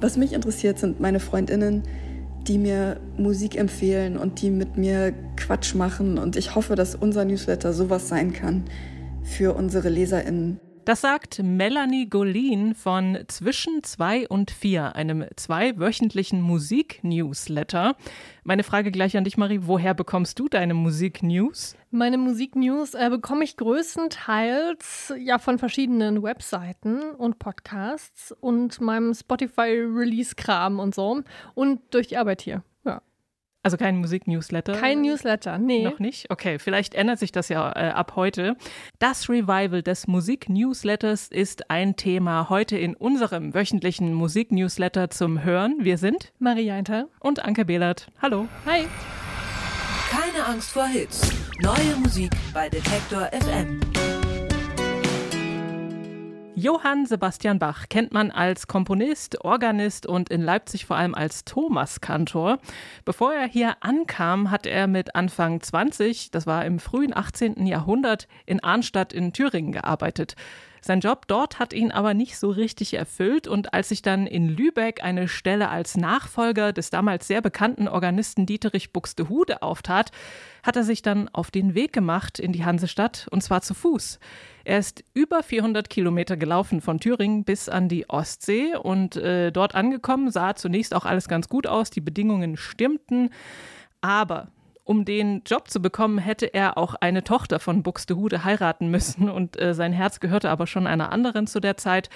Was mich interessiert, sind meine Freundinnen, die mir Musik empfehlen und die mit mir Quatsch machen. Und ich hoffe, dass unser Newsletter sowas sein kann für unsere LeserInnen. Das sagt Melanie Golin von Zwischen zwei und vier, einem zweiwöchentlichen Musik-Newsletter. Meine Frage gleich an dich, Marie. Woher bekommst du deine Musik-News? Meine Musik-News äh, bekomme ich größtenteils ja von verschiedenen Webseiten und Podcasts und meinem Spotify-Release-Kram und so und durch die Arbeit hier. Also kein Musik-Newsletter? Kein Newsletter, nee. Noch nicht? Okay, vielleicht ändert sich das ja äh, ab heute. Das Revival des Musik-Newsletters ist ein Thema heute in unserem wöchentlichen Musik-Newsletter zum Hören. Wir sind Maria Inter und Anke Behlert. Hallo. Hi. Keine Angst vor Hits. Neue Musik bei Detektor FM. Johann Sebastian Bach kennt man als Komponist, Organist und in Leipzig vor allem als Thomaskantor. Bevor er hier ankam, hat er mit Anfang 20, das war im frühen 18. Jahrhundert, in Arnstadt in Thüringen gearbeitet. Sein Job dort hat ihn aber nicht so richtig erfüllt. Und als sich dann in Lübeck eine Stelle als Nachfolger des damals sehr bekannten Organisten Dieterich Buxtehude auftat, hat er sich dann auf den Weg gemacht in die Hansestadt und zwar zu Fuß. Er ist über 400 Kilometer gelaufen von Thüringen bis an die Ostsee. Und äh, dort angekommen sah zunächst auch alles ganz gut aus, die Bedingungen stimmten, aber um den Job zu bekommen, hätte er auch eine Tochter von Buxtehude heiraten müssen und äh, sein Herz gehörte aber schon einer anderen zu der Zeit.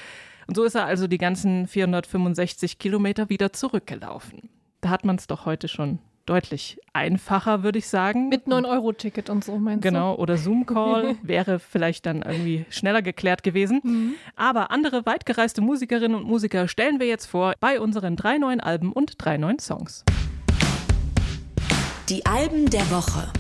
Und so ist er also die ganzen 465 Kilometer wieder zurückgelaufen. Da hat man es doch heute schon deutlich einfacher, würde ich sagen. Mit 9-Euro-Ticket und so, meinst genau, du? Genau, oder Zoom-Call wäre vielleicht dann irgendwie schneller geklärt gewesen. Mhm. Aber andere weitgereiste Musikerinnen und Musiker stellen wir jetzt vor bei unseren drei neuen Alben und drei neuen Songs. Die Alben der Woche.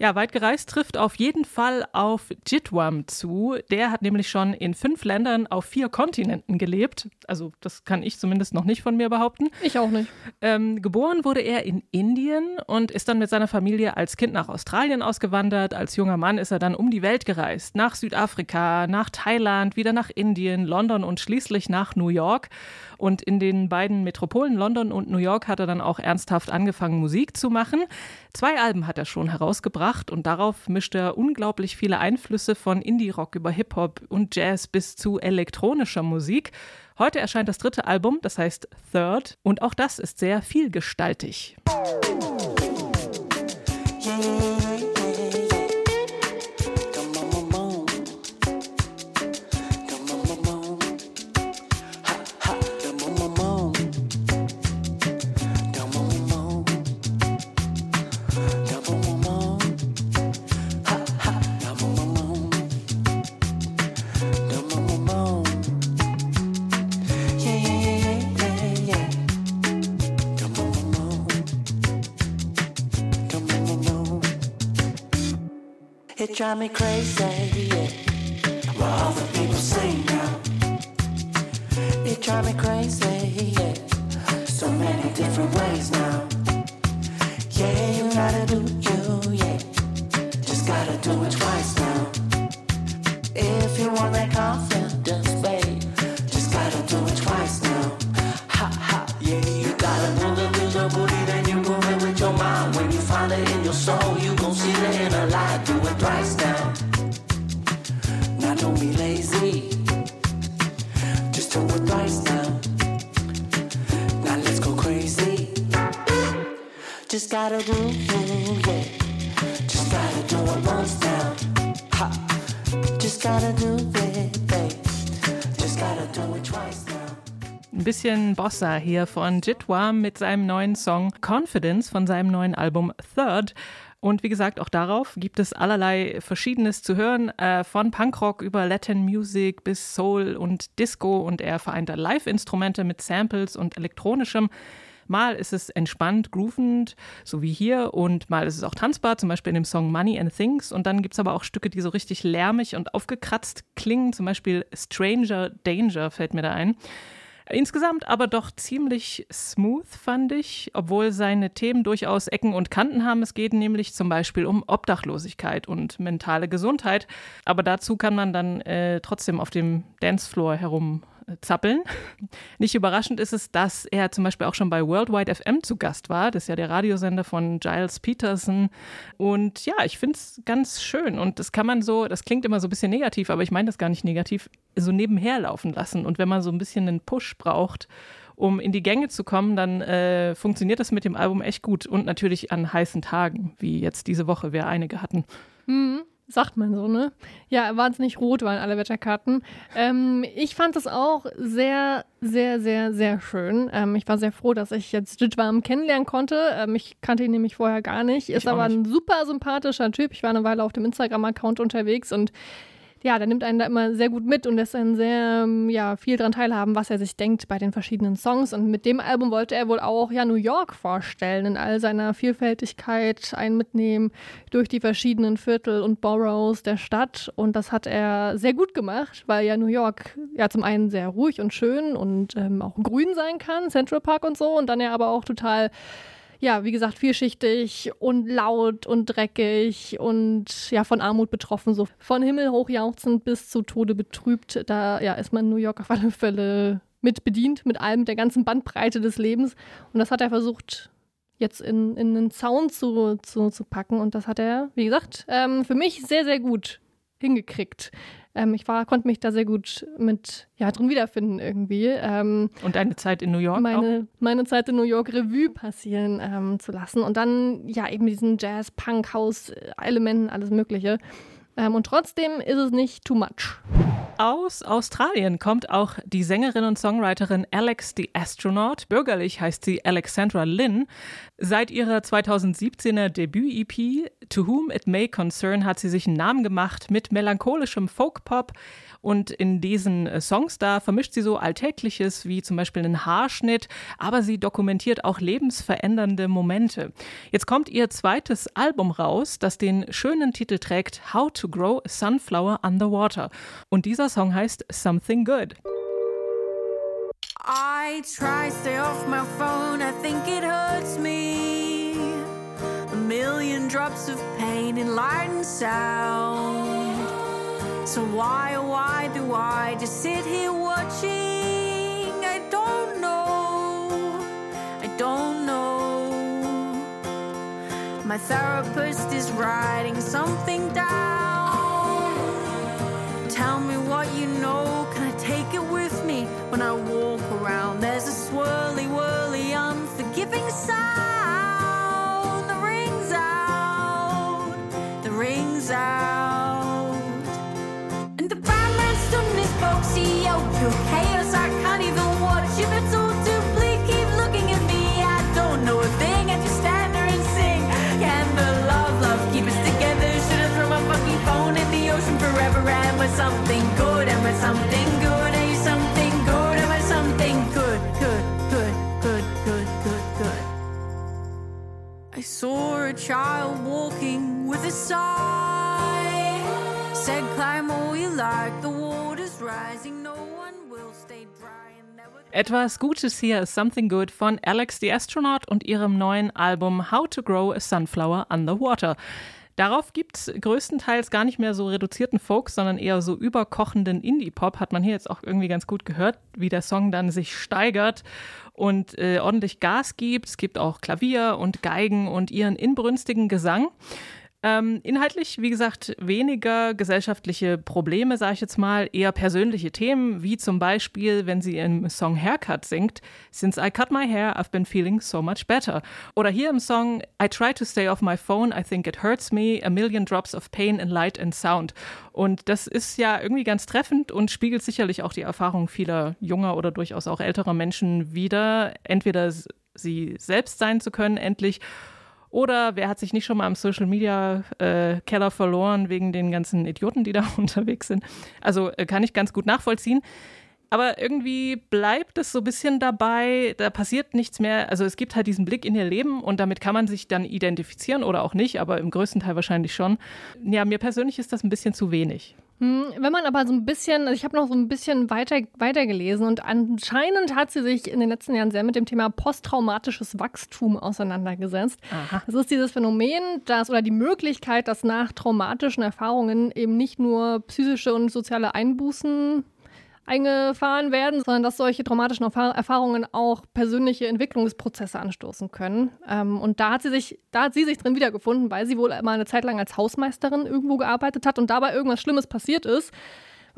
Ja, weit gereist trifft auf jeden Fall auf Jitwam zu. Der hat nämlich schon in fünf Ländern auf vier Kontinenten gelebt. Also das kann ich zumindest noch nicht von mir behaupten. Ich auch nicht. Ähm, geboren wurde er in Indien und ist dann mit seiner Familie als Kind nach Australien ausgewandert. Als junger Mann ist er dann um die Welt gereist. Nach Südafrika, nach Thailand, wieder nach Indien, London und schließlich nach New York. Und in den beiden Metropolen London und New York hat er dann auch ernsthaft angefangen, Musik zu machen. Zwei Alben hat er schon herausgebracht und darauf mischt er unglaublich viele Einflüsse von Indie-Rock über Hip-Hop und Jazz bis zu elektronischer Musik. Heute erscheint das dritte Album, das heißt Third, und auch das ist sehr vielgestaltig. Drive me crazy, yeah. What the people say now. It drive me crazy, Just gotta do, yeah. Just gotta do it once now. Ha. Just gotta do it, it. Ein bisschen Bossa hier von Jitwa mit seinem neuen Song Confidence von seinem neuen Album Third. Und wie gesagt, auch darauf gibt es allerlei Verschiedenes zu hören, äh, von Punkrock über Latin Music bis Soul und Disco. Und er vereint Live-Instrumente mit Samples und elektronischem. Mal ist es entspannt, groovend, so wie hier, und mal ist es auch tanzbar, zum Beispiel in dem Song Money and Things. Und dann gibt es aber auch Stücke, die so richtig lärmig und aufgekratzt klingen, zum Beispiel Stranger Danger fällt mir da ein. Insgesamt aber doch ziemlich smooth, fand ich, obwohl seine Themen durchaus Ecken und Kanten haben. Es geht nämlich zum Beispiel um Obdachlosigkeit und mentale Gesundheit. Aber dazu kann man dann äh, trotzdem auf dem Dancefloor herum zappeln. Nicht überraschend ist es, dass er zum Beispiel auch schon bei Worldwide FM zu Gast war. Das ist ja der Radiosender von Giles Peterson. Und ja, ich finde es ganz schön. Und das kann man so, das klingt immer so ein bisschen negativ, aber ich meine das gar nicht negativ, so nebenher laufen lassen. Und wenn man so ein bisschen einen Push braucht, um in die Gänge zu kommen, dann äh, funktioniert das mit dem Album echt gut. Und natürlich an heißen Tagen, wie jetzt diese Woche wir einige hatten. Mhm. Sagt man so, ne? Ja, wahnsinnig rot waren alle Wetterkarten. Ähm, ich fand es auch sehr, sehr, sehr, sehr schön. Ähm, ich war sehr froh, dass ich jetzt Jitwarm kennenlernen konnte. Ähm, ich kannte ihn nämlich vorher gar nicht. Ist aber nicht. ein super sympathischer Typ. Ich war eine Weile auf dem Instagram-Account unterwegs und ja, der nimmt einen da immer sehr gut mit und lässt einen sehr ähm, ja, viel daran teilhaben, was er sich denkt bei den verschiedenen Songs. Und mit dem Album wollte er wohl auch ja New York vorstellen, in all seiner Vielfältigkeit, einen mitnehmen durch die verschiedenen Viertel und Boroughs der Stadt. Und das hat er sehr gut gemacht, weil ja New York ja zum einen sehr ruhig und schön und ähm, auch grün sein kann, Central Park und so, und dann ja aber auch total ja, wie gesagt, vielschichtig und laut und dreckig und ja, von Armut betroffen, so von Himmel hochjauchzend bis zu Tode betrübt. Da ja, ist man in New York auf alle Fälle mit bedient, mit allem, der ganzen Bandbreite des Lebens. Und das hat er versucht, jetzt in, in einen Sound zu, zu, zu packen. Und das hat er, wie gesagt, ähm, für mich sehr, sehr gut hingekriegt. Ähm, ich war, konnte mich da sehr gut mit ja, drin wiederfinden irgendwie. Ähm, und deine Zeit in New York? Meine, auch? meine Zeit in New York Revue passieren ähm, zu lassen. Und dann ja eben diesen Jazz, Punk, House-Elementen, alles Mögliche. Ähm, und trotzdem ist es nicht too much. Aus Australien kommt auch die Sängerin und Songwriterin Alex the Astronaut. Bürgerlich heißt sie Alexandra Lynn. Seit ihrer 2017er Debüt-EP To Whom It May Concern hat sie sich einen Namen gemacht mit melancholischem Folk-Pop. Und in diesen äh, Songs da vermischt sie so Alltägliches wie zum Beispiel einen Haarschnitt, aber sie dokumentiert auch lebensverändernde Momente. Jetzt kommt ihr zweites Album raus, das den schönen Titel trägt How Grow a Sunflower Underwater. Und dieser Song heißt Something Good. I try stay off my phone, I think it hurts me. A million drops of pain in light and sound. So why, oh why do I just sit here watching? I don't know, I don't know. My therapist is writing something down. Tell me what you know, can I take it with me when I walk around? There's a swirly, whirly, unforgiving sound Something good? Am I something good? Are you something good? Am I something good? Good, good, good, good, good, good. I saw a child walking with a sigh. Said, climb all you like. The water's rising. No one will stay dry. etwas Gutes hier ist Something Good von Alex the Astronaut und ihrem neuen Album How to Grow a Sunflower Underwater. Darauf gibt es größtenteils gar nicht mehr so reduzierten Folk, sondern eher so überkochenden Indie-Pop. Hat man hier jetzt auch irgendwie ganz gut gehört, wie der Song dann sich steigert und äh, ordentlich Gas gibt. Es gibt auch Klavier und Geigen und ihren inbrünstigen Gesang. Ähm, inhaltlich, wie gesagt, weniger gesellschaftliche Probleme, sage ich jetzt mal, eher persönliche Themen, wie zum Beispiel, wenn sie im Song Haircut singt, Since I cut my hair, I've been feeling so much better. Oder hier im Song I try to stay off my phone, I think it hurts me, a million drops of pain in light and sound. Und das ist ja irgendwie ganz treffend und spiegelt sicherlich auch die Erfahrung vieler junger oder durchaus auch älterer Menschen wider, entweder sie selbst sein zu können, endlich, oder wer hat sich nicht schon mal im Social Media äh, Keller verloren wegen den ganzen Idioten, die da unterwegs sind? Also äh, kann ich ganz gut nachvollziehen. Aber irgendwie bleibt es so ein bisschen dabei, da passiert nichts mehr. Also es gibt halt diesen Blick in ihr Leben und damit kann man sich dann identifizieren oder auch nicht, aber im größten Teil wahrscheinlich schon. Ja, mir persönlich ist das ein bisschen zu wenig. Hm, wenn man aber so ein bisschen, also ich habe noch so ein bisschen weiter, weiter gelesen und anscheinend hat sie sich in den letzten Jahren sehr mit dem Thema posttraumatisches Wachstum auseinandergesetzt. Aha. Das ist dieses Phänomen, dass oder die Möglichkeit, dass nach traumatischen Erfahrungen eben nicht nur psychische und soziale Einbußen eingefahren werden, sondern dass solche traumatischen Erfahrungen auch persönliche Entwicklungsprozesse anstoßen können. Ähm, und da hat sie sich, da hat sie sich drin wiedergefunden, weil sie wohl mal eine Zeit lang als Hausmeisterin irgendwo gearbeitet hat und dabei irgendwas Schlimmes passiert ist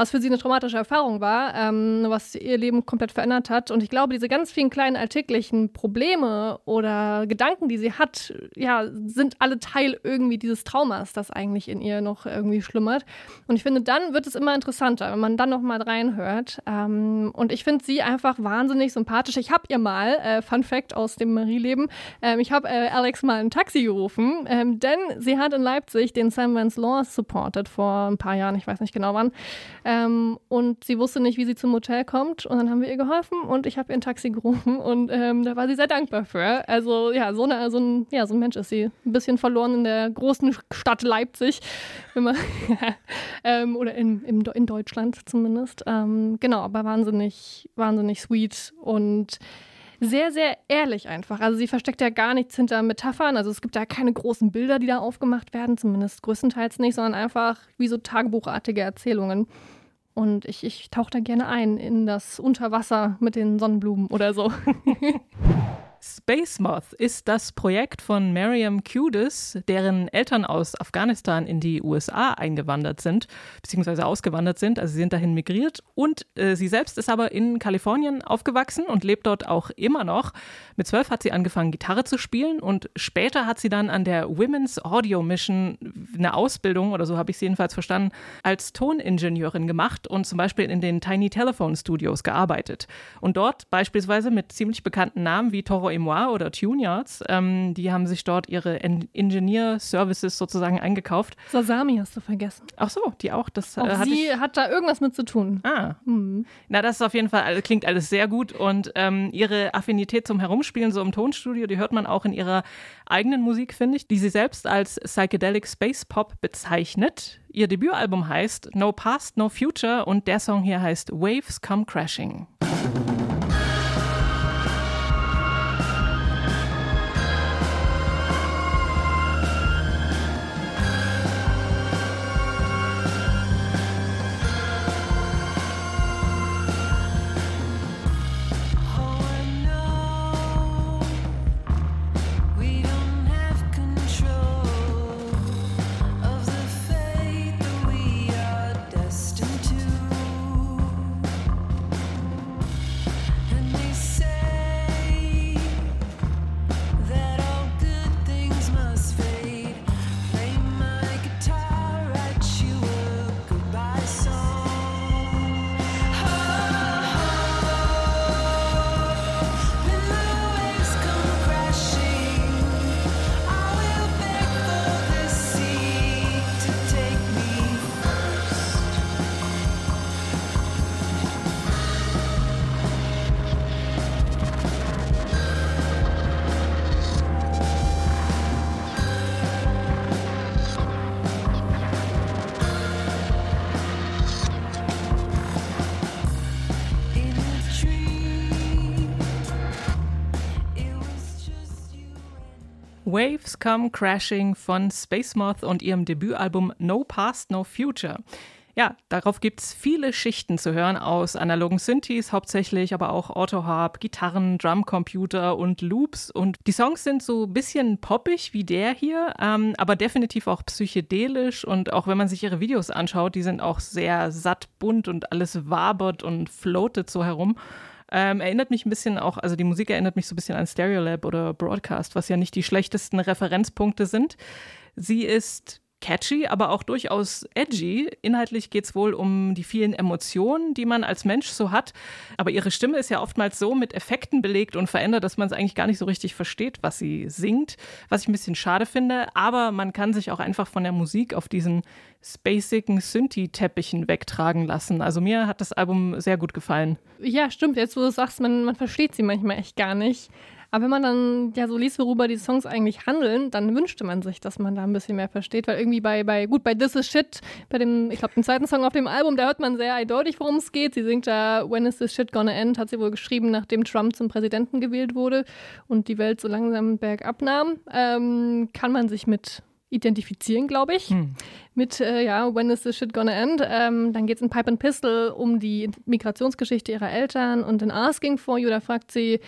was für sie eine traumatische Erfahrung war, ähm, was ihr Leben komplett verändert hat. Und ich glaube, diese ganz vielen kleinen alltäglichen Probleme oder Gedanken, die sie hat, ja, sind alle Teil irgendwie dieses Traumas, das eigentlich in ihr noch irgendwie schlummert. Und ich finde, dann wird es immer interessanter, wenn man dann noch mal reinhört. Ähm, und ich finde sie einfach wahnsinnig sympathisch. Ich habe ihr mal, äh, Fun Fact aus dem Marie-Leben, ähm, ich habe äh, Alex mal ein Taxi gerufen, ähm, denn sie hat in Leipzig den Sam Vance Law supported vor ein paar Jahren, ich weiß nicht genau wann. Ähm, und sie wusste nicht, wie sie zum Hotel kommt. Und dann haben wir ihr geholfen und ich habe ihr ein Taxi gerufen und ähm, da war sie sehr dankbar für. Also ja, so, eine, so, ein, ja, so ein Mensch ist sie. Ein bisschen verloren in der großen Stadt Leipzig. Man, ähm, oder in, in, in, Deutschland zumindest. Ähm, genau, aber wahnsinnig, wahnsinnig sweet und sehr, sehr ehrlich einfach. Also sie versteckt ja gar nichts hinter Metaphern. Also es gibt da keine großen Bilder, die da aufgemacht werden, zumindest größtenteils nicht, sondern einfach wie so tagebuchartige Erzählungen. Und ich, ich tauche da gerne ein in das Unterwasser mit den Sonnenblumen oder so. Space Moth ist das Projekt von Mariam Kudis, deren Eltern aus Afghanistan in die USA eingewandert sind, beziehungsweise ausgewandert sind. Also sie sind dahin migriert. Und äh, sie selbst ist aber in Kalifornien aufgewachsen und lebt dort auch immer noch. Mit zwölf hat sie angefangen, Gitarre zu spielen und später hat sie dann an der Women's Audio Mission eine Ausbildung, oder so habe ich sie jedenfalls verstanden, als Toningenieurin gemacht und zum Beispiel in den Tiny Telephone Studios gearbeitet. Und dort beispielsweise mit ziemlich bekannten Namen wie Toro Emois oder Tuneyards. Ähm, die haben sich dort ihre en Engineer-Services sozusagen eingekauft. Sasami hast du vergessen. Ach so, die auch. Das, auch äh, sie ich... hat da irgendwas mit zu tun. Ah. Mhm. Na, das ist auf jeden Fall, klingt alles sehr gut. Und ähm, ihre Affinität zum Herumspielen, so im Tonstudio, die hört man auch in ihrer eigenen Musik, finde ich, die sie selbst als Psychedelic Space Pop bezeichnet. Ihr Debütalbum heißt No Past, No Future und der Song hier heißt Waves Come Crashing. Waves Come Crashing von Space Moth und ihrem Debütalbum No Past, No Future. Ja, darauf gibt es viele Schichten zu hören aus analogen Synthes hauptsächlich, aber auch Autoharp, Gitarren, Drumcomputer und Loops. Und die Songs sind so ein bisschen poppig wie der hier, ähm, aber definitiv auch psychedelisch. Und auch wenn man sich ihre Videos anschaut, die sind auch sehr satt bunt und alles wabert und floatet so herum. Ähm, erinnert mich ein bisschen auch, also die Musik erinnert mich so ein bisschen an Stereolab oder Broadcast, was ja nicht die schlechtesten Referenzpunkte sind. Sie ist catchy, aber auch durchaus edgy. Inhaltlich geht es wohl um die vielen Emotionen, die man als Mensch so hat. Aber ihre Stimme ist ja oftmals so mit Effekten belegt und verändert, dass man es eigentlich gar nicht so richtig versteht, was sie singt, was ich ein bisschen schade finde. Aber man kann sich auch einfach von der Musik auf diesen spacigen Synthi-Teppichen wegtragen lassen. Also mir hat das Album sehr gut gefallen. Ja, stimmt. Jetzt, wo du sagst, man, man versteht sie manchmal echt gar nicht. Aber wenn man dann ja so liest, worüber die Songs eigentlich handeln, dann wünschte man sich, dass man da ein bisschen mehr versteht. Weil irgendwie bei, bei gut, bei This Is Shit, bei dem, ich glaube, dem zweiten Song auf dem Album, da hört man sehr eindeutig, worum es geht. Sie singt da When is this shit gonna end, hat sie wohl geschrieben, nachdem Trump zum Präsidenten gewählt wurde und die Welt so langsam bergab nahm. Ähm, kann man sich mit identifizieren, glaube ich. Hm. Mit, äh, ja, When is this shit gonna end? Ähm, dann geht es in Pipe and Pistol um die Migrationsgeschichte ihrer Eltern und in Asking for You, da fragt sie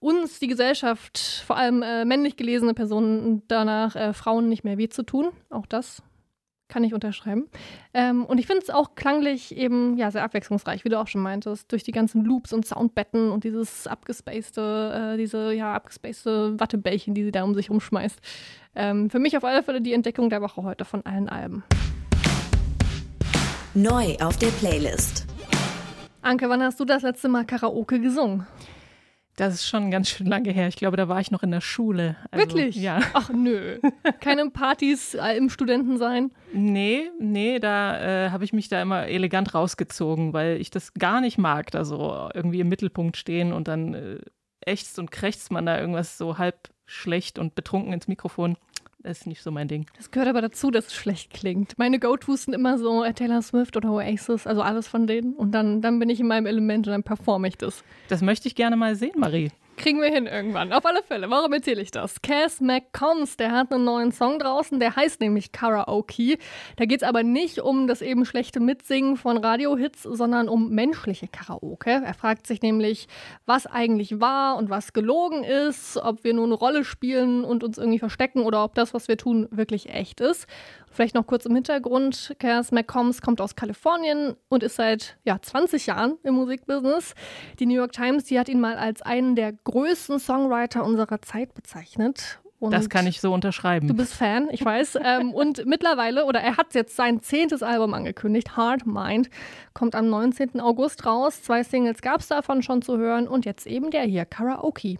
uns, die Gesellschaft, vor allem äh, männlich gelesene Personen, danach äh, Frauen nicht mehr weh zu tun. Auch das kann ich unterschreiben. Ähm, und ich finde es auch klanglich eben ja sehr abwechslungsreich, wie du auch schon meintest, durch die ganzen Loops und Soundbetten und dieses abgespacede, äh, diese ja abgespacede Wattebällchen, die sie da um sich rumschmeißt. Ähm, für mich auf alle Fälle die Entdeckung der Woche heute von allen Alben. Neu auf der Playlist. Anke, wann hast du das letzte Mal Karaoke gesungen? Das ist schon ganz schön lange her. Ich glaube, da war ich noch in der Schule. Also, Wirklich? Ja. Ach nö. Keine Partys äh, im Studentensein? Nee, nee, da äh, habe ich mich da immer elegant rausgezogen, weil ich das gar nicht mag, da so irgendwie im Mittelpunkt stehen und dann äh, ächzt und krächzt man da irgendwas so halb schlecht und betrunken ins Mikrofon. Das ist nicht so mein Ding. Das gehört aber dazu, dass es schlecht klingt. Meine Go-Tos sind immer so äh, Taylor Swift oder Oasis, also alles von denen. Und dann, dann bin ich in meinem Element und dann performe ich das. Das möchte ich gerne mal sehen, Marie. Kriegen wir hin irgendwann. Auf alle Fälle. Warum erzähle ich das? Cass McCombs, der hat einen neuen Song draußen, der heißt nämlich Karaoke. Da geht es aber nicht um das eben schlechte Mitsingen von Radiohits, sondern um menschliche Karaoke. Er fragt sich nämlich, was eigentlich war und was gelogen ist, ob wir nur eine Rolle spielen und uns irgendwie verstecken oder ob das, was wir tun, wirklich echt ist. Vielleicht noch kurz im Hintergrund. Cass McCombs kommt aus Kalifornien und ist seit ja, 20 Jahren im Musikbusiness. Die New York Times, die hat ihn mal als einen der größten Songwriter unserer Zeit bezeichnet. Und das kann ich so unterschreiben. Du bist Fan, ich weiß. ähm, und mittlerweile, oder er hat jetzt sein zehntes Album angekündigt, Hard Mind, kommt am 19. August raus. Zwei Singles gab es davon schon zu hören und jetzt eben der hier, Karaoke.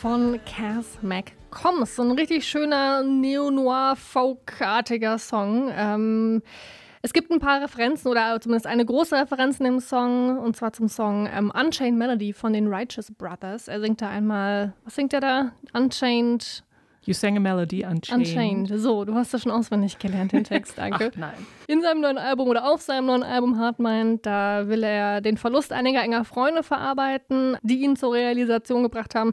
Von Cass McCombs. So ein richtig schöner Neo-Noir-Folk-artiger Song. Ähm, es gibt ein paar Referenzen oder zumindest eine große Referenz in dem Song und zwar zum Song ähm, Unchained Melody von den Righteous Brothers. Er singt da einmal, was singt er da? Unchained You sang a melody unchained. Unchained. So, du hast das schon auswendig gelernt, den Text, danke. Ach, nein. In seinem neuen Album oder auf seinem neuen Album Hardmind, da will er den Verlust einiger enger Freunde verarbeiten, die ihn zur Realisation gebracht haben,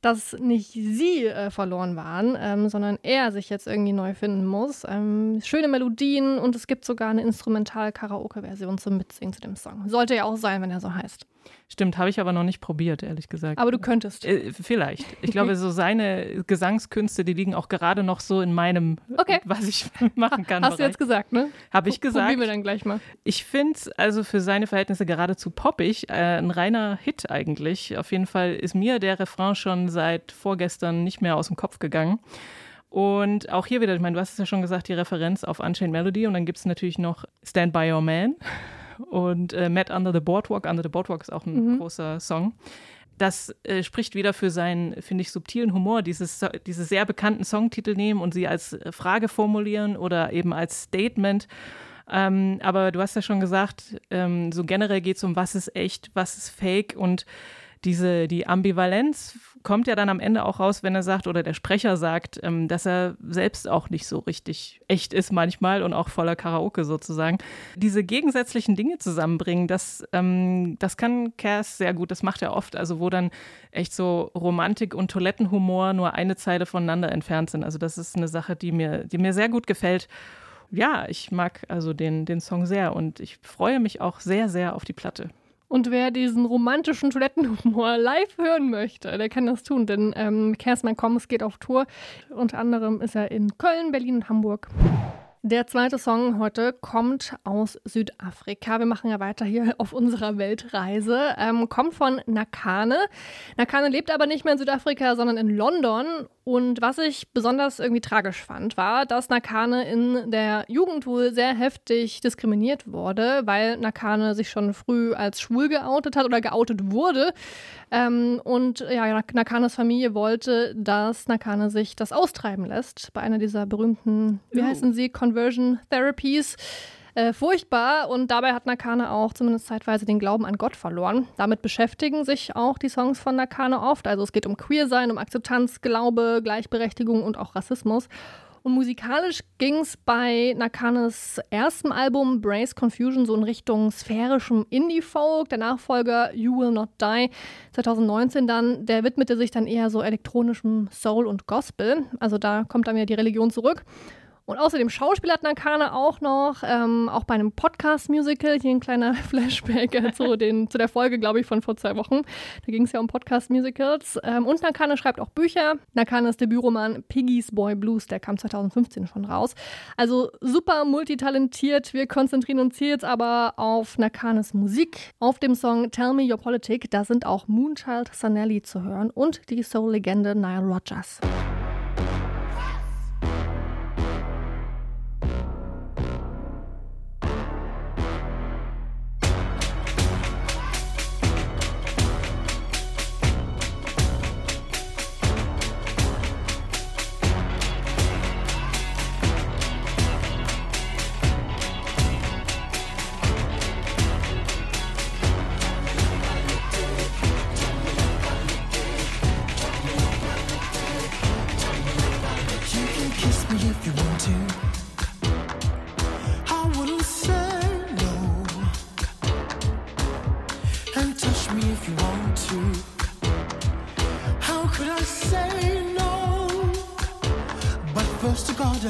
dass nicht sie äh, verloren waren, ähm, sondern er sich jetzt irgendwie neu finden muss. Ähm, schöne Melodien und es gibt sogar eine Instrumental-Karaoke-Version zum Mitsingen zu dem Song. Sollte ja auch sein, wenn er so heißt. Stimmt, habe ich aber noch nicht probiert, ehrlich gesagt. Aber du könntest. Äh, vielleicht. Ich glaube, so seine Gesangskünste, die liegen auch gerade noch so in meinem, okay. was ich machen kann. Hast Bereich. du jetzt gesagt, ne? Habe ich gesagt. Probieren wir dann gleich mal. Ich finde es also für seine Verhältnisse geradezu poppig. Äh, ein reiner Hit eigentlich. Auf jeden Fall ist mir der Refrain schon seit vorgestern nicht mehr aus dem Kopf gegangen. Und auch hier wieder, ich meine, du hast es ja schon gesagt, die Referenz auf Unchained Melody. Und dann gibt es natürlich noch Stand By Your Man und äh, Met Under the Boardwalk. Under the Boardwalk ist auch ein mhm. großer Song. Das äh, spricht wieder für seinen, finde ich, subtilen Humor, dieses, diese sehr bekannten Songtitel nehmen und sie als Frage formulieren oder eben als Statement. Ähm, aber du hast ja schon gesagt, ähm, so generell geht es um, was ist echt, was ist fake und diese, die Ambivalenz kommt ja dann am Ende auch raus, wenn er sagt oder der Sprecher sagt, ähm, dass er selbst auch nicht so richtig echt ist manchmal und auch voller Karaoke sozusagen. Diese gegensätzlichen Dinge zusammenbringen, das, ähm, das kann Cass sehr gut, das macht er oft, also wo dann echt so Romantik und Toilettenhumor nur eine Zeile voneinander entfernt sind. Also das ist eine Sache, die mir, die mir sehr gut gefällt. Ja, ich mag also den, den Song sehr und ich freue mich auch sehr, sehr auf die Platte. Und wer diesen romantischen Toilettenhumor live hören möchte, der kann das tun, denn ähm, Kersman Kommes geht auf Tour. Unter anderem ist er in Köln, Berlin und Hamburg. Der zweite Song heute kommt aus Südafrika. Wir machen ja weiter hier auf unserer Weltreise. Ähm, kommt von Nakane. Nakane lebt aber nicht mehr in Südafrika, sondern in London. Und was ich besonders irgendwie tragisch fand, war, dass Nakane in der Jugend wohl sehr heftig diskriminiert wurde, weil Nakane sich schon früh als schwul geoutet hat oder geoutet wurde. Ähm, und ja, Nakanes Familie wollte, dass Nakane sich das austreiben lässt bei einer dieser berühmten, wie oh. heißen sie, Conversion Therapies. Äh, furchtbar und dabei hat Nakane auch zumindest zeitweise den Glauben an Gott verloren. Damit beschäftigen sich auch die Songs von Nakane oft. Also es geht um Queersein, um Akzeptanz, Glaube, Gleichberechtigung und auch Rassismus. Und musikalisch ging es bei Nakanes erstem Album Brace Confusion so in Richtung sphärischem Indie-Folk. Der Nachfolger You Will Not Die 2019 dann, der widmete sich dann eher so elektronischem Soul und Gospel. Also da kommt dann wieder die Religion zurück. Und außerdem Schauspieler hat Nakane auch noch, ähm, auch bei einem Podcast-Musical, hier ein kleiner Flashback äh, zu, den, zu der Folge, glaube ich, von vor zwei Wochen. Da ging es ja um Podcast-Musicals. Ähm, und Nakane schreibt auch Bücher. Nakanes Debütroman Piggy's Boy Blues, der kam 2015 schon raus. Also super multitalentiert. Wir konzentrieren uns hier jetzt aber auf Nakanes Musik. Auf dem Song Tell Me Your Politic, da sind auch Moonchild Sanelli zu hören und die Soul-Legende Nile Rodgers. Tell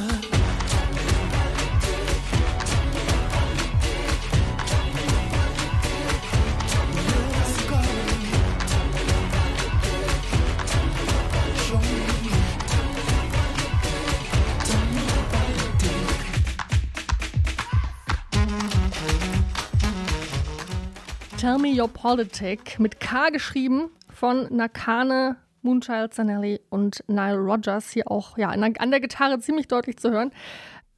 Me Your Politic mit K geschrieben von Nakane, Moonchild Zanelli und Nile Rogers. Hier auch ja, an der Gitarre ziemlich deutlich zu hören.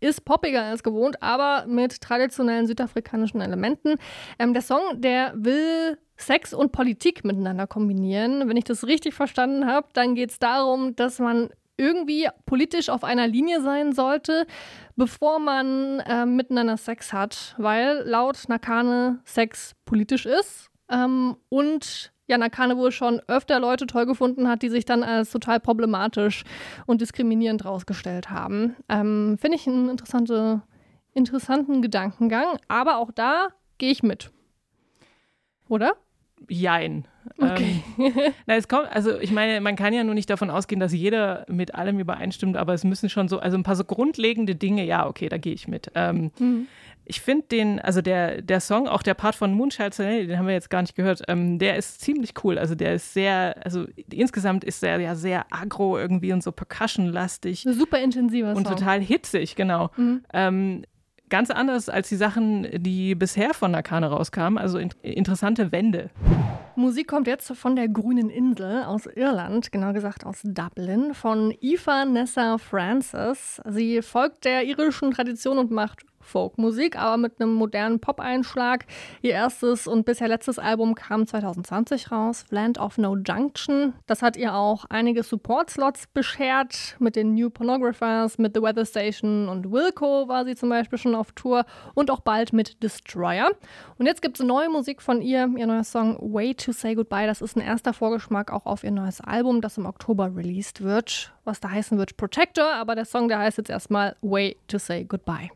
Ist poppiger als gewohnt, aber mit traditionellen südafrikanischen Elementen. Ähm, der Song, der will Sex und Politik miteinander kombinieren. Wenn ich das richtig verstanden habe, dann geht es darum, dass man irgendwie politisch auf einer Linie sein sollte, bevor man äh, miteinander Sex hat, weil laut Nakane Sex politisch ist ähm, und ja, Nakane wohl schon öfter Leute toll gefunden hat, die sich dann als total problematisch und diskriminierend rausgestellt haben. Ähm, Finde ich einen interessante, interessanten Gedankengang, aber auch da gehe ich mit. Oder? Jein. Okay. Ähm, na, es kommt, also ich meine, man kann ja nur nicht davon ausgehen, dass jeder mit allem übereinstimmt, aber es müssen schon so, also ein paar so grundlegende Dinge, ja, okay, da gehe ich mit. Ähm, mhm. Ich finde den, also der, der Song, auch der Part von Moonchild Chanel, den haben wir jetzt gar nicht gehört, ähm, der ist ziemlich cool. Also der ist sehr, also insgesamt ist der ja sehr agro irgendwie und so percussion-lastig. Super intensiver Song. Und total hitzig, genau. Mhm. Ähm, Ganz anders als die Sachen, die bisher von Nakane rauskamen, also in interessante Wände. Musik kommt jetzt von der grünen Insel aus Irland, genau gesagt aus Dublin, von Aoife Nessa Francis. Sie folgt der irischen Tradition und macht Folkmusik, aber mit einem modernen Pop-Einschlag. Ihr erstes und bisher letztes Album kam 2020 raus, Land of No Junction. Das hat ihr auch einige Support-Slots beschert. Mit den New Pornographers, mit The Weather Station und Wilco war sie zum Beispiel schon auf Tour und auch bald mit Destroyer. Und jetzt gibt es neue Musik von ihr, ihr neuer Song Way to Say Goodbye. Das ist ein erster Vorgeschmack auch auf ihr neues Album, das im Oktober released wird. Was da heißen wird Protector, aber der Song, der heißt jetzt erstmal Way to Say Goodbye.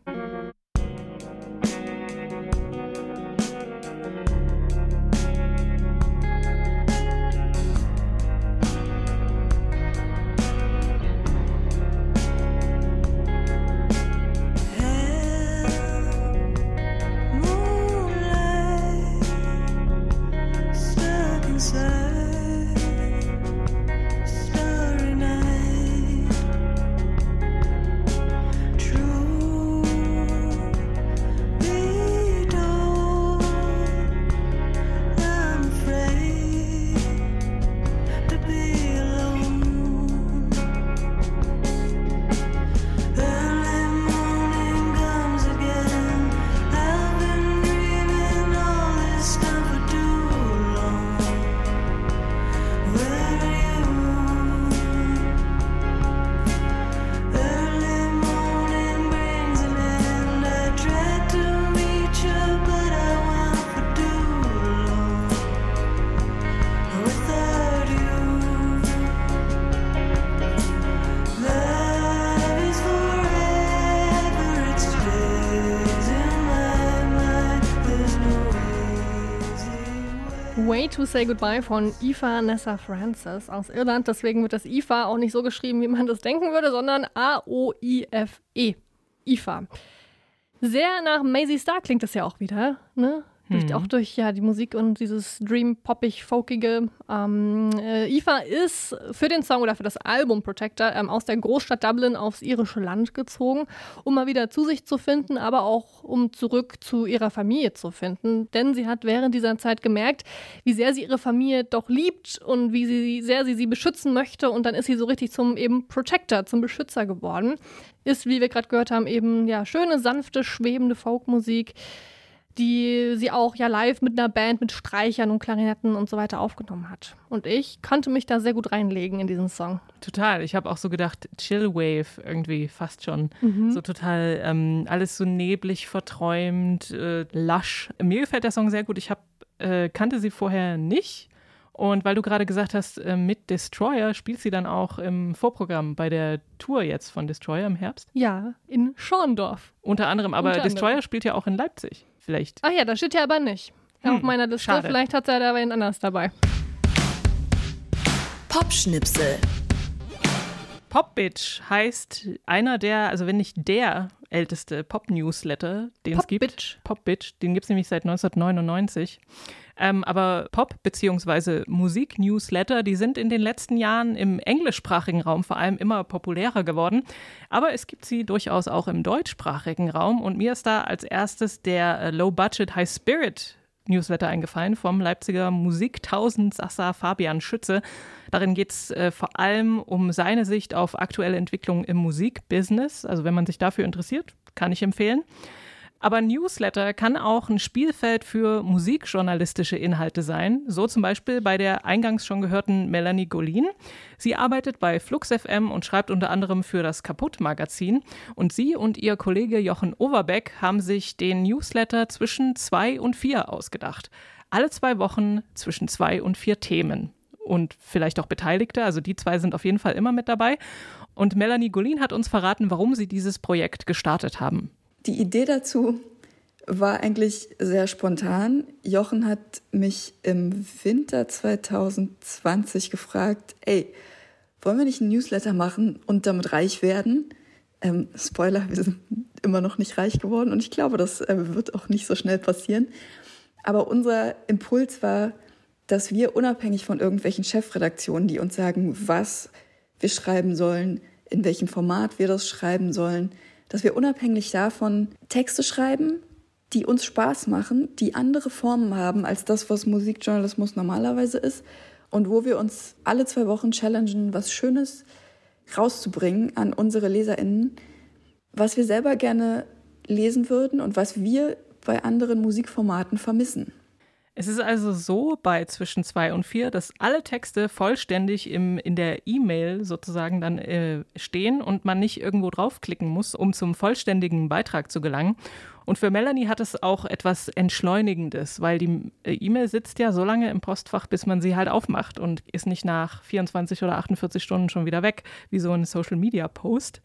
Say Goodbye von Aoife Nessa Francis aus Irland. Deswegen wird das IFA auch nicht so geschrieben, wie man das denken würde, sondern A-O-I-F-E. IFA. Sehr nach Maisie Star klingt das ja auch wieder, ne? Durch, Mhm. Auch durch ja, die Musik und dieses Dream-Poppig-Folkige. Ähm, äh, Aoife ist für den Song oder für das Album Protector ähm, aus der Großstadt Dublin aufs irische Land gezogen, um mal wieder zu sich zu finden, aber auch um zurück zu ihrer Familie zu finden. Denn sie hat während dieser Zeit gemerkt, wie sehr sie ihre Familie doch liebt und wie sie, sehr sie sie beschützen möchte. Und dann ist sie so richtig zum eben Protector, zum Beschützer geworden. Ist, wie wir gerade gehört haben, eben ja schöne, sanfte, schwebende Folkmusik die sie auch ja live mit einer Band mit Streichern und Klarinetten und so weiter aufgenommen hat. Und ich konnte mich da sehr gut reinlegen in diesen Song. Total. Ich habe auch so gedacht, Chillwave irgendwie fast schon. Mhm. So total ähm, alles so neblig, verträumt, äh, lasch. Mir gefällt der Song sehr gut. Ich hab, äh, kannte sie vorher nicht. Und weil du gerade gesagt hast, äh, mit Destroyer spielt sie dann auch im Vorprogramm bei der Tour jetzt von Destroyer im Herbst. Ja, in Schorndorf. Unter anderem, aber Unter anderem. Destroyer spielt ja auch in Leipzig. Vielleicht. Ach ja, da steht ja aber nicht. Hm, Auf meiner Liste. schade. Vielleicht hat er da wen anders dabei. Popschnipsel. Popbitch heißt einer der, also wenn nicht der älteste Pop-Newsletter, den es gibt. Popbitch. Popbitch, den gibt es nämlich seit 1999. Ähm, aber Pop- bzw. Musik-Newsletter, die sind in den letzten Jahren im englischsprachigen Raum vor allem immer populärer geworden. Aber es gibt sie durchaus auch im deutschsprachigen Raum. Und mir ist da als erstes der äh, Low Budget High Spirit Newsletter eingefallen vom Leipziger Musiktausendsasser Fabian Schütze. Darin geht es äh, vor allem um seine Sicht auf aktuelle Entwicklungen im Musikbusiness. Also wenn man sich dafür interessiert, kann ich empfehlen. Aber Newsletter kann auch ein Spielfeld für musikjournalistische Inhalte sein. So zum Beispiel bei der eingangs schon gehörten Melanie Golin. Sie arbeitet bei Flux FM und schreibt unter anderem für das Kaputt-Magazin. Und sie und ihr Kollege Jochen Overbeck haben sich den Newsletter zwischen zwei und vier ausgedacht. Alle zwei Wochen zwischen zwei und vier Themen. Und vielleicht auch Beteiligte, also die zwei sind auf jeden Fall immer mit dabei. Und Melanie Golin hat uns verraten, warum sie dieses Projekt gestartet haben. Die Idee dazu war eigentlich sehr spontan. Jochen hat mich im Winter 2020 gefragt, ey, wollen wir nicht einen Newsletter machen und damit reich werden? Ähm, Spoiler, wir sind immer noch nicht reich geworden und ich glaube, das äh, wird auch nicht so schnell passieren. Aber unser Impuls war, dass wir unabhängig von irgendwelchen Chefredaktionen, die uns sagen, was wir schreiben sollen, in welchem Format wir das schreiben sollen, dass wir unabhängig davon Texte schreiben, die uns Spaß machen, die andere Formen haben als das, was Musikjournalismus normalerweise ist und wo wir uns alle zwei Wochen challengen, was Schönes rauszubringen an unsere LeserInnen, was wir selber gerne lesen würden und was wir bei anderen Musikformaten vermissen. Es ist also so bei zwischen zwei und vier, dass alle Texte vollständig im, in der E-Mail sozusagen dann äh, stehen und man nicht irgendwo draufklicken muss, um zum vollständigen Beitrag zu gelangen. Und für Melanie hat es auch etwas Entschleunigendes, weil die äh, E-Mail sitzt ja so lange im Postfach, bis man sie halt aufmacht und ist nicht nach 24 oder 48 Stunden schon wieder weg, wie so ein Social-Media-Post.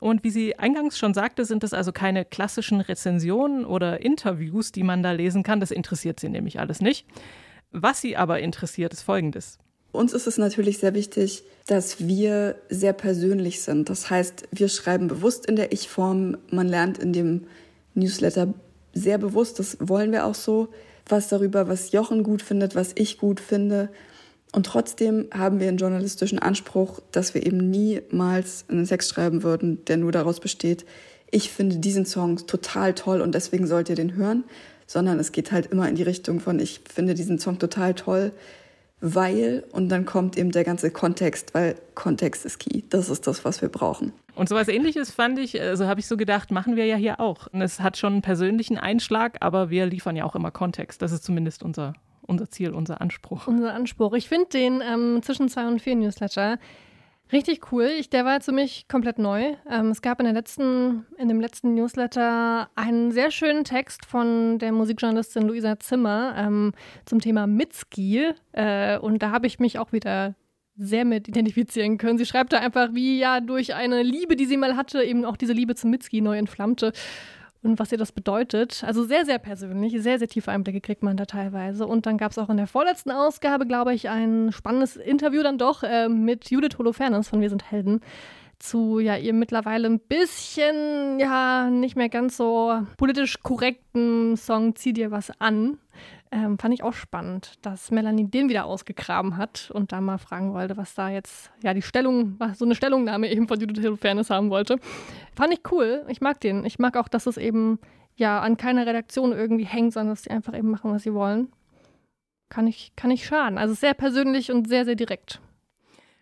Und wie sie eingangs schon sagte, sind das also keine klassischen Rezensionen oder Interviews, die man da lesen kann. Das interessiert sie nämlich alles nicht. Was sie aber interessiert, ist Folgendes. Uns ist es natürlich sehr wichtig, dass wir sehr persönlich sind. Das heißt, wir schreiben bewusst in der Ich-Form. Man lernt in dem Newsletter sehr bewusst, das wollen wir auch so, was darüber, was Jochen gut findet, was ich gut finde. Und trotzdem haben wir einen journalistischen Anspruch, dass wir eben niemals einen Text schreiben würden, der nur daraus besteht, ich finde diesen Song total toll und deswegen sollt ihr den hören, sondern es geht halt immer in die Richtung von, ich finde diesen Song total toll, weil, und dann kommt eben der ganze Kontext, weil Kontext ist key. Das ist das, was wir brauchen. Und sowas ähnliches fand ich, also habe ich so gedacht, machen wir ja hier auch. Und es hat schon einen persönlichen Einschlag, aber wir liefern ja auch immer Kontext. Das ist zumindest unser unser Ziel, unser Anspruch. Unser Anspruch. Ich finde den ähm, zwischen zwei und vier Newsletter richtig cool. Ich, der war für mich komplett neu. Ähm, es gab in, der letzten, in dem letzten Newsletter einen sehr schönen Text von der Musikjournalistin Luisa Zimmer ähm, zum Thema Mitski. Äh, und da habe ich mich auch wieder sehr mit identifizieren können. Sie schreibt da einfach, wie ja durch eine Liebe, die sie mal hatte, eben auch diese Liebe zum Mitski neu entflammte und was ihr das bedeutet. Also sehr, sehr persönlich, sehr, sehr tiefe Einblicke kriegt man da teilweise. Und dann gab es auch in der vorletzten Ausgabe, glaube ich, ein spannendes Interview dann doch äh, mit Judith Holofernes von Wir sind Helden zu ja ihr mittlerweile ein bisschen ja nicht mehr ganz so politisch korrekten Song Zieh dir was an. Ähm, fand ich auch spannend, dass Melanie den wieder ausgegraben hat und da mal fragen wollte, was da jetzt, ja, die Stellung, was so eine Stellungnahme eben von Judith Fairness haben wollte. Fand ich cool. Ich mag den. Ich mag auch, dass es eben ja an keiner Redaktion irgendwie hängt, sondern dass sie einfach eben machen, was sie wollen. Kann ich, kann ich schaden. Also sehr persönlich und sehr, sehr direkt.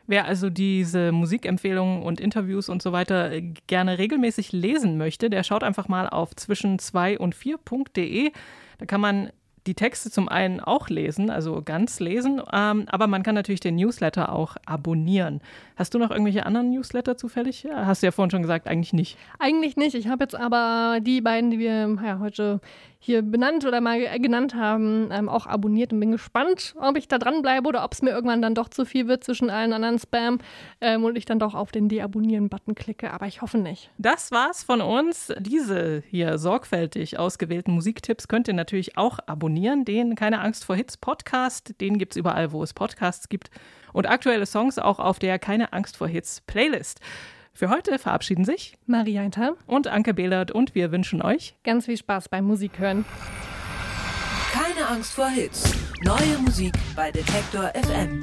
Wer also diese Musikempfehlungen und Interviews und so weiter äh, gerne regelmäßig lesen möchte, der schaut einfach mal auf zwischen 2 und 4.de. Da kann man die Texte zum einen auch lesen, also ganz lesen, ähm, aber man kann natürlich den Newsletter auch abonnieren. Hast du noch irgendwelche anderen Newsletter zufällig? Hast du ja vorhin schon gesagt, eigentlich nicht. Eigentlich nicht. Ich habe jetzt aber die beiden, die wir ja, heute hier benannt oder mal genannt haben, ähm, auch abonniert und bin gespannt, ob ich da dranbleibe oder ob es mir irgendwann dann doch zu viel wird zwischen allen anderen Spam ähm, und ich dann doch auf den Deabonnieren-Button klicke. Aber ich hoffe nicht. Das war's von uns. Diese hier sorgfältig ausgewählten Musiktipps könnt ihr natürlich auch abonnieren. Den Keine Angst vor Hits Podcast, den gibt es überall, wo es Podcasts gibt. Und aktuelle Songs auch auf der Keine Angst vor Hits Playlist. Für heute verabschieden sich Maria Hinter und Anke Behlert und wir wünschen euch ganz viel Spaß beim Musik hören. Keine Angst vor Hits. Neue Musik bei Detektor FM.